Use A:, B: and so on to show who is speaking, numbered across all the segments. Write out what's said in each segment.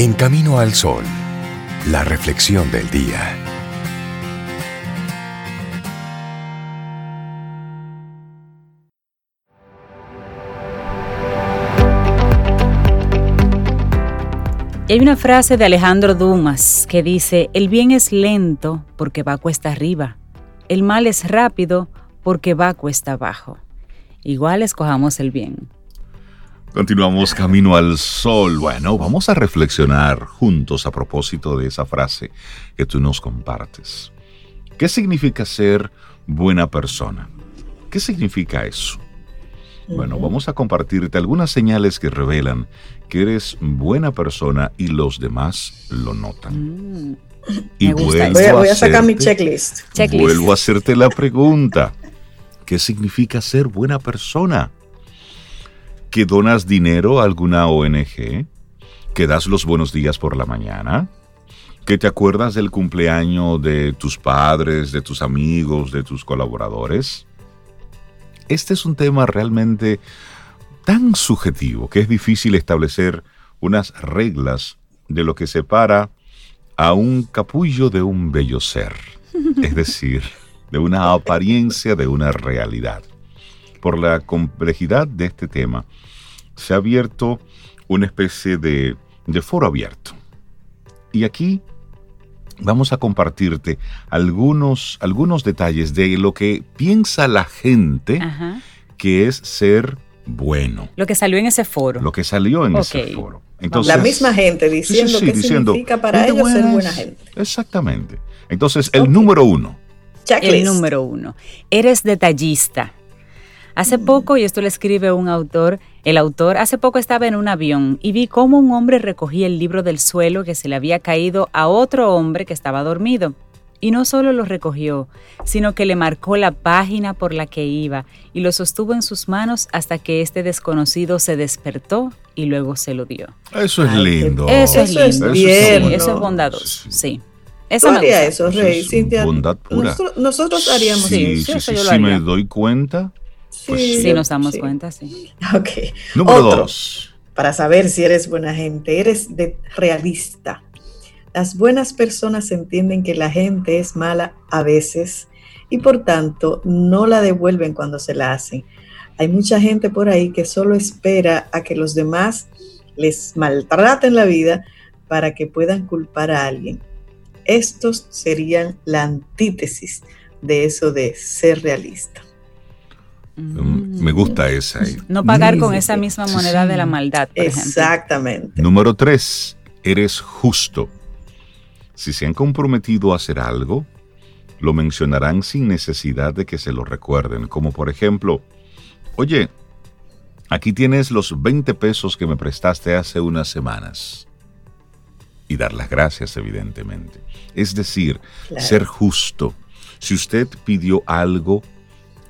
A: En Camino al Sol, la reflexión del día.
B: hay una frase de Alejandro Dumas que dice, el bien es lento porque va cuesta arriba, el mal es rápido porque va cuesta abajo. Igual escojamos el bien.
C: Continuamos camino al sol. Bueno, vamos a reflexionar juntos a propósito de esa frase que tú nos compartes. ¿Qué significa ser buena persona? ¿Qué significa eso? Bueno, vamos a compartirte algunas señales que revelan que eres buena persona y los demás lo notan.
D: Mm. Y vuelvo voy, a, sacar mi checklist.
C: Vuelvo a hacerte la pregunta. ¿Qué significa ser buena persona? Que donas dinero a alguna ONG, que das los buenos días por la mañana, que te acuerdas del cumpleaños de tus padres, de tus amigos, de tus colaboradores. Este es un tema realmente tan subjetivo que es difícil establecer unas reglas de lo que separa a un capullo de un bello ser, es decir, de una apariencia de una realidad por la complejidad de este tema, se ha abierto una especie de, foro abierto. Y aquí vamos a compartirte algunos, algunos detalles de lo que piensa la gente que es ser bueno.
B: Lo que salió en ese foro.
C: Lo que salió en ese foro.
D: Entonces, la misma gente diciendo que significa para ellos ser buena gente.
C: Exactamente. Entonces, el número uno.
B: El número uno. Eres detallista. Hace poco, y esto le escribe un autor, el autor hace poco estaba en un avión y vi cómo un hombre recogía el libro del suelo que se le había caído a otro hombre que estaba dormido. Y no solo lo recogió, sino que le marcó la página por la que iba y lo sostuvo en sus manos hasta que este desconocido se despertó y luego se lo dio.
C: Eso es lindo.
B: Eso es lindo. Eso, eso es bondadoso, sí.
D: Eso haría eso, Rey.
C: Bondad pura.
D: Nosotros, haríamos
C: sí, Sí, sí, sí, me doy cuenta,
B: pues sí, nos damos cuenta, sí.
D: Ok.
C: Número dos.
D: Para saber si eres buena gente, eres de realista. Las buenas personas entienden que la gente es mala a veces y por tanto no la devuelven cuando se la hacen. Hay mucha gente por ahí que solo espera a que los demás les maltraten la vida para que puedan culpar a alguien. Estos serían la antítesis de eso de ser realista.
C: Mm. Me gusta esa.
B: No pagar con esa misma moneda de la maldad. Por
D: Exactamente.
C: Número tres, eres justo. Si se han comprometido a hacer algo, lo mencionarán sin necesidad de que se lo recuerden. Como por ejemplo, oye, aquí tienes los 20 pesos que me prestaste hace unas semanas. Y dar las gracias, evidentemente. Es decir, ser justo. Si usted pidió algo,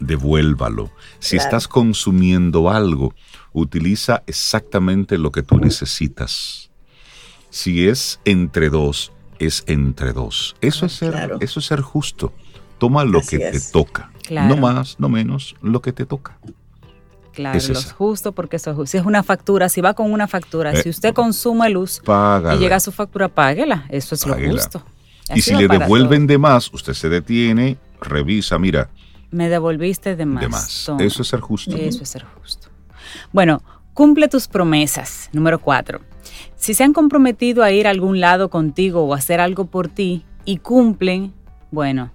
C: devuélvalo. Si estás consumiendo algo, utiliza exactamente lo que tú necesitas. Si es entre dos, es entre dos. Eso es ser, eso es ser justo. Toma lo que te toca. No más, no menos, lo que te toca.
B: Claro, es lo justo porque eso es justo. Si es una factura, si va con una factura, si eh, usted consume luz y llega a su factura, páguela. Eso es lo justo.
C: y si le devuelven de más, usted se detiene, revisa, mira,
B: me devolviste de más.
C: Eso es ser justo.
B: Eso es ser justo. Bueno, cumple tus promesas. Número cuatro. Si se han comprometido a ir a algún lado contigo o hacer algo por ti y cumplen, bueno,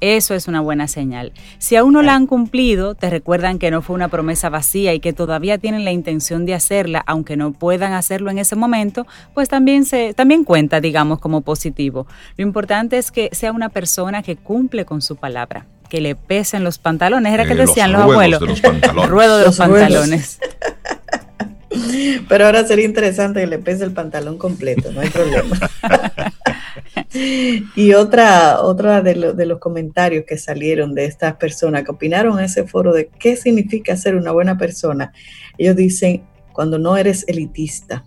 B: eso es una buena señal. Si aún no la han cumplido, te recuerdan que no fue una promesa vacía y que todavía tienen la intención de hacerla, aunque no puedan hacerlo en ese momento, pues también se también cuenta, digamos, como positivo. Lo importante es que sea una persona que cumple con su palabra que le pesen los pantalones, era que eh, decían los, abuelos.
C: De los pantalones.
B: Ruedo de los, pantalones.
D: Pero ahora sería interesante que le pese el pantalón completo, no hay problema. y otra, otra de, de, los comentarios que salieron de estas personas que opinaron en ese foro de qué significa ser una buena persona, ellos dicen, cuando no eres elitista,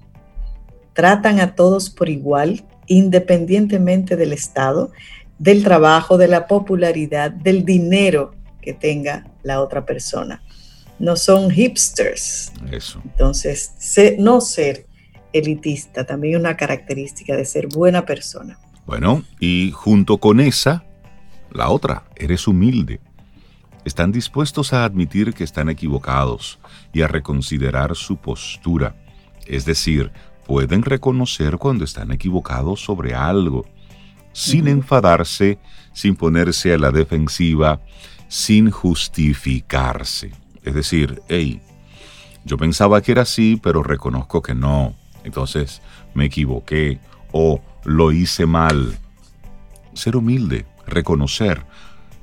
D: tratan a todos por igual, independientemente del Estado, del trabajo, de la popularidad, del dinero que tenga la otra persona. No son hipsters.
C: Eso.
D: Entonces, no ser elitista, también una característica de ser buena persona.
C: Bueno, y junto con esa, la otra, eres humilde. Están dispuestos a admitir que están equivocados y a reconsiderar su postura. Es decir, pueden reconocer cuando están equivocados sobre algo, sin enfadarse, sin ponerse a la defensiva, sin justificarse. Es decir, hey, yo pensaba que era así, pero reconozco que no. Entonces me equivoqué o lo hice mal. Ser humilde, reconocer.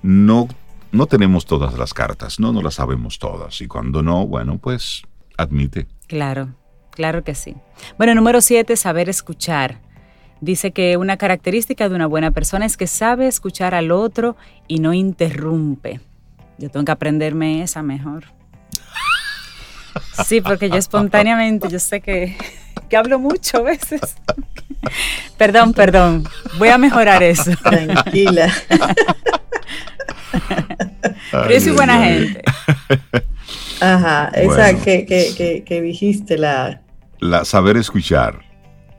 C: No, no tenemos todas las cartas, no, no las sabemos todas. Y cuando no, bueno, pues admite.
B: Claro, claro que sí. Bueno, número siete, saber escuchar. Dice que una característica de una buena persona es que sabe escuchar al otro y no interrumpe. Yo tengo que aprenderme esa mejor. Sí, porque yo espontáneamente, yo sé que, que hablo mucho a veces. Perdón, perdón. Voy a mejorar eso.
D: Tranquila.
B: Pero yo soy buena gente.
D: Ajá, esa que, que, que, dijiste, la...
C: La saber escuchar.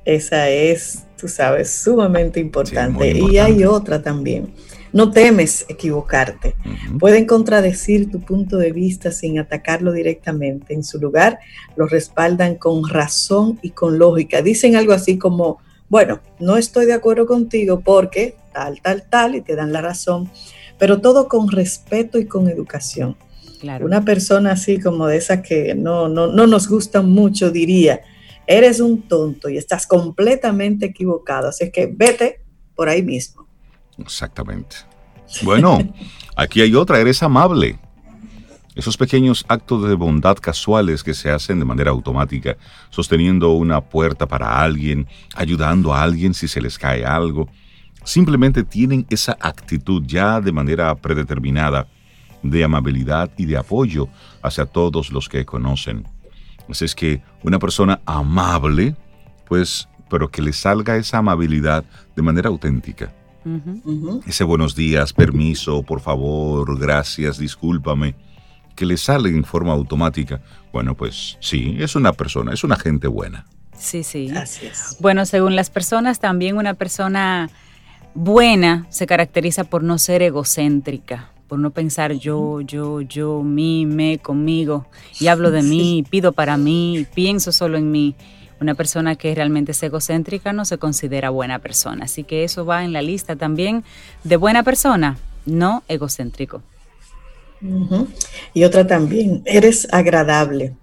D: Esa es, tú sabes, sumamente importante. Y hay otra también. No temes equivocarte. Pueden contradecir tu punto de vista sin atacarlo directamente. En su lugar, lo respaldan con razón y con lógica. Dicen algo así como, bueno, no estoy de acuerdo contigo porque tal, tal, tal, y te dan la razón, pero todo con respeto y con educación. Una persona así como de esas que no, no, no nos gustan mucho diría, eres un tonto y estás completamente equivocado, así que vete por ahí mismo.
C: Exactamente. Bueno, aquí hay otra, eres amable. Esos pequeños actos de bondad casuales que se hacen de manera automática, sosteniendo una puerta para alguien, ayudando a alguien si se les cae algo, simplemente tienen esa actitud ya de manera predeterminada de amabilidad y de apoyo hacia todos los que conocen. Así es que una persona amable, pues, pero que le salga esa amabilidad de manera auténtica. Ese buenos días, permiso, por favor, gracias, discúlpame que le sale en forma automática, bueno, pues sí, es una persona, es una gente buena.
B: Sí, sí. Bueno, según las personas, también una persona buena se caracteriza por no ser egocéntrica, por no pensar yo, yo, yo, mí, me, conmigo, y hablo de mí, pido para mí, pienso solo en mí. Una persona que realmente es egocéntrica no se considera buena persona. Así que eso va en la lista también de buena persona, no egocéntrico.
D: Y otra también, eres agradable.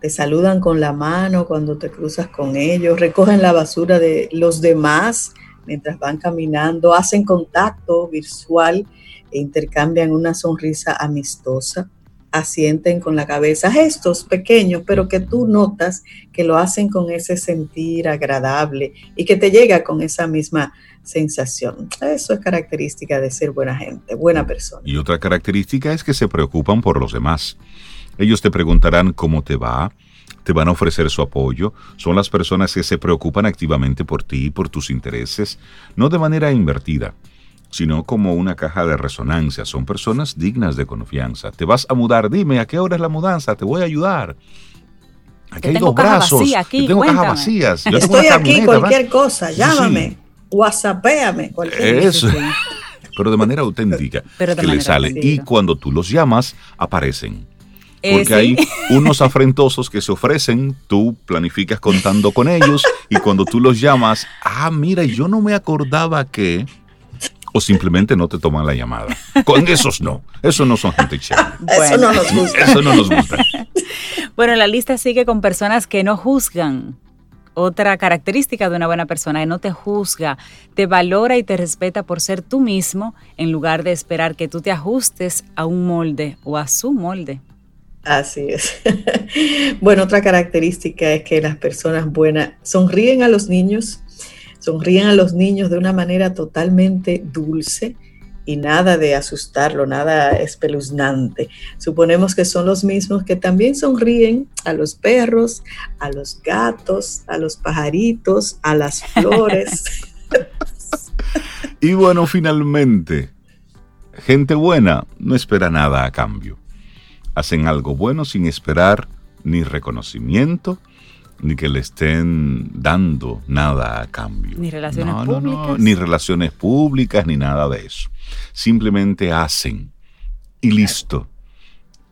D: Te saludan con la mano cuando te cruzas con ellos, recogen la basura de los demás mientras van caminando, hacen contacto visual e intercambian una sonrisa amistosa, asienten con la cabeza, gestos pequeños, pero que tú notas que lo hacen con ese sentir agradable y que te llega con esa misma sensación. Eso es característica de ser buena gente, buena persona.
C: Y otra característica es que se preocupan por los demás. Ellos te preguntarán cómo te va, te van a ofrecer su apoyo, son las personas que se preocupan activamente por ti, por tus intereses, no de manera invertida, sino como una caja de resonancia. Son personas dignas de confianza. Te vas a mudar, dime a qué hora es la mudanza, te voy a ayudar.
B: Aquí hay dos brazos, aquí,
C: tengo cajas vacías.
D: Estoy aquí, cualquier cosa, llámame whatsappéame.
C: Eso. Pero de manera auténtica. que le sale. Y cuando tú los llamas, aparecen. Eh, Porque hay unos afrentosos que se ofrecen, tú planificas contando con ellos y cuando tú los llamas, ah, mira, yo no me acordaba que... O simplemente no te toman la llamada. Con esos no. Esos no son gente chévere.
D: Eso no nos gusta.
C: Eso no nos gusta.
B: Bueno, la lista sigue con personas que no juzgan otra característica de una buena persona, que no te juzga, te valora y te respeta por ser tú mismo en lugar de esperar que tú te ajustes a un molde o a su molde.
D: Así es. bueno, otra característica es que las personas buenas sonríen a los niños, sonríen a los niños de una manera totalmente dulce, y nada de asustarlo, nada espeluznante. Suponemos que son los mismos que también sonríen a los perros, a los gatos, a los pajaritos, a las flores.
C: y bueno, finalmente, gente buena no espera nada a cambio. Hacen algo bueno sin esperar ni reconocimiento, ni que le estén dando nada a cambio.
B: Ni relaciones
C: No, no, no,
B: públicas.
C: ni relaciones públicas, ni nada de eso. Simplemente hacen y listo.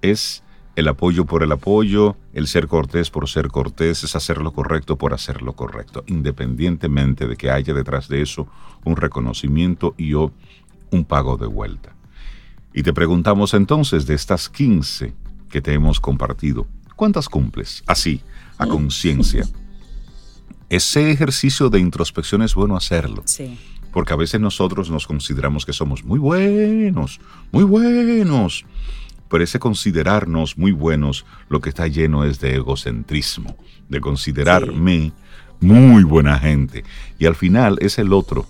C: Es el apoyo por el apoyo, el ser cortés por ser cortés, es hacer lo correcto por hacer lo correcto, independientemente de que haya detrás de eso un reconocimiento y o un pago de vuelta. Y te preguntamos entonces de estas 15 que te hemos compartido, ¿cuántas cumples? Así, a conciencia. Ese ejercicio de introspección es bueno hacerlo,
B: Sí.
C: porque a veces nosotros nos consideramos que somos muy buenos, muy buenos, pero ese considerarnos muy buenos lo que está lleno es de egocentrismo, de considerarme muy buena gente. Y al final es el otro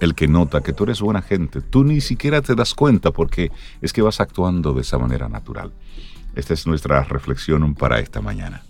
C: el que nota que tú eres buena gente. Tú ni siquiera te das cuenta porque es que vas actuando de esa manera natural. Esta es nuestra reflexión para esta mañana.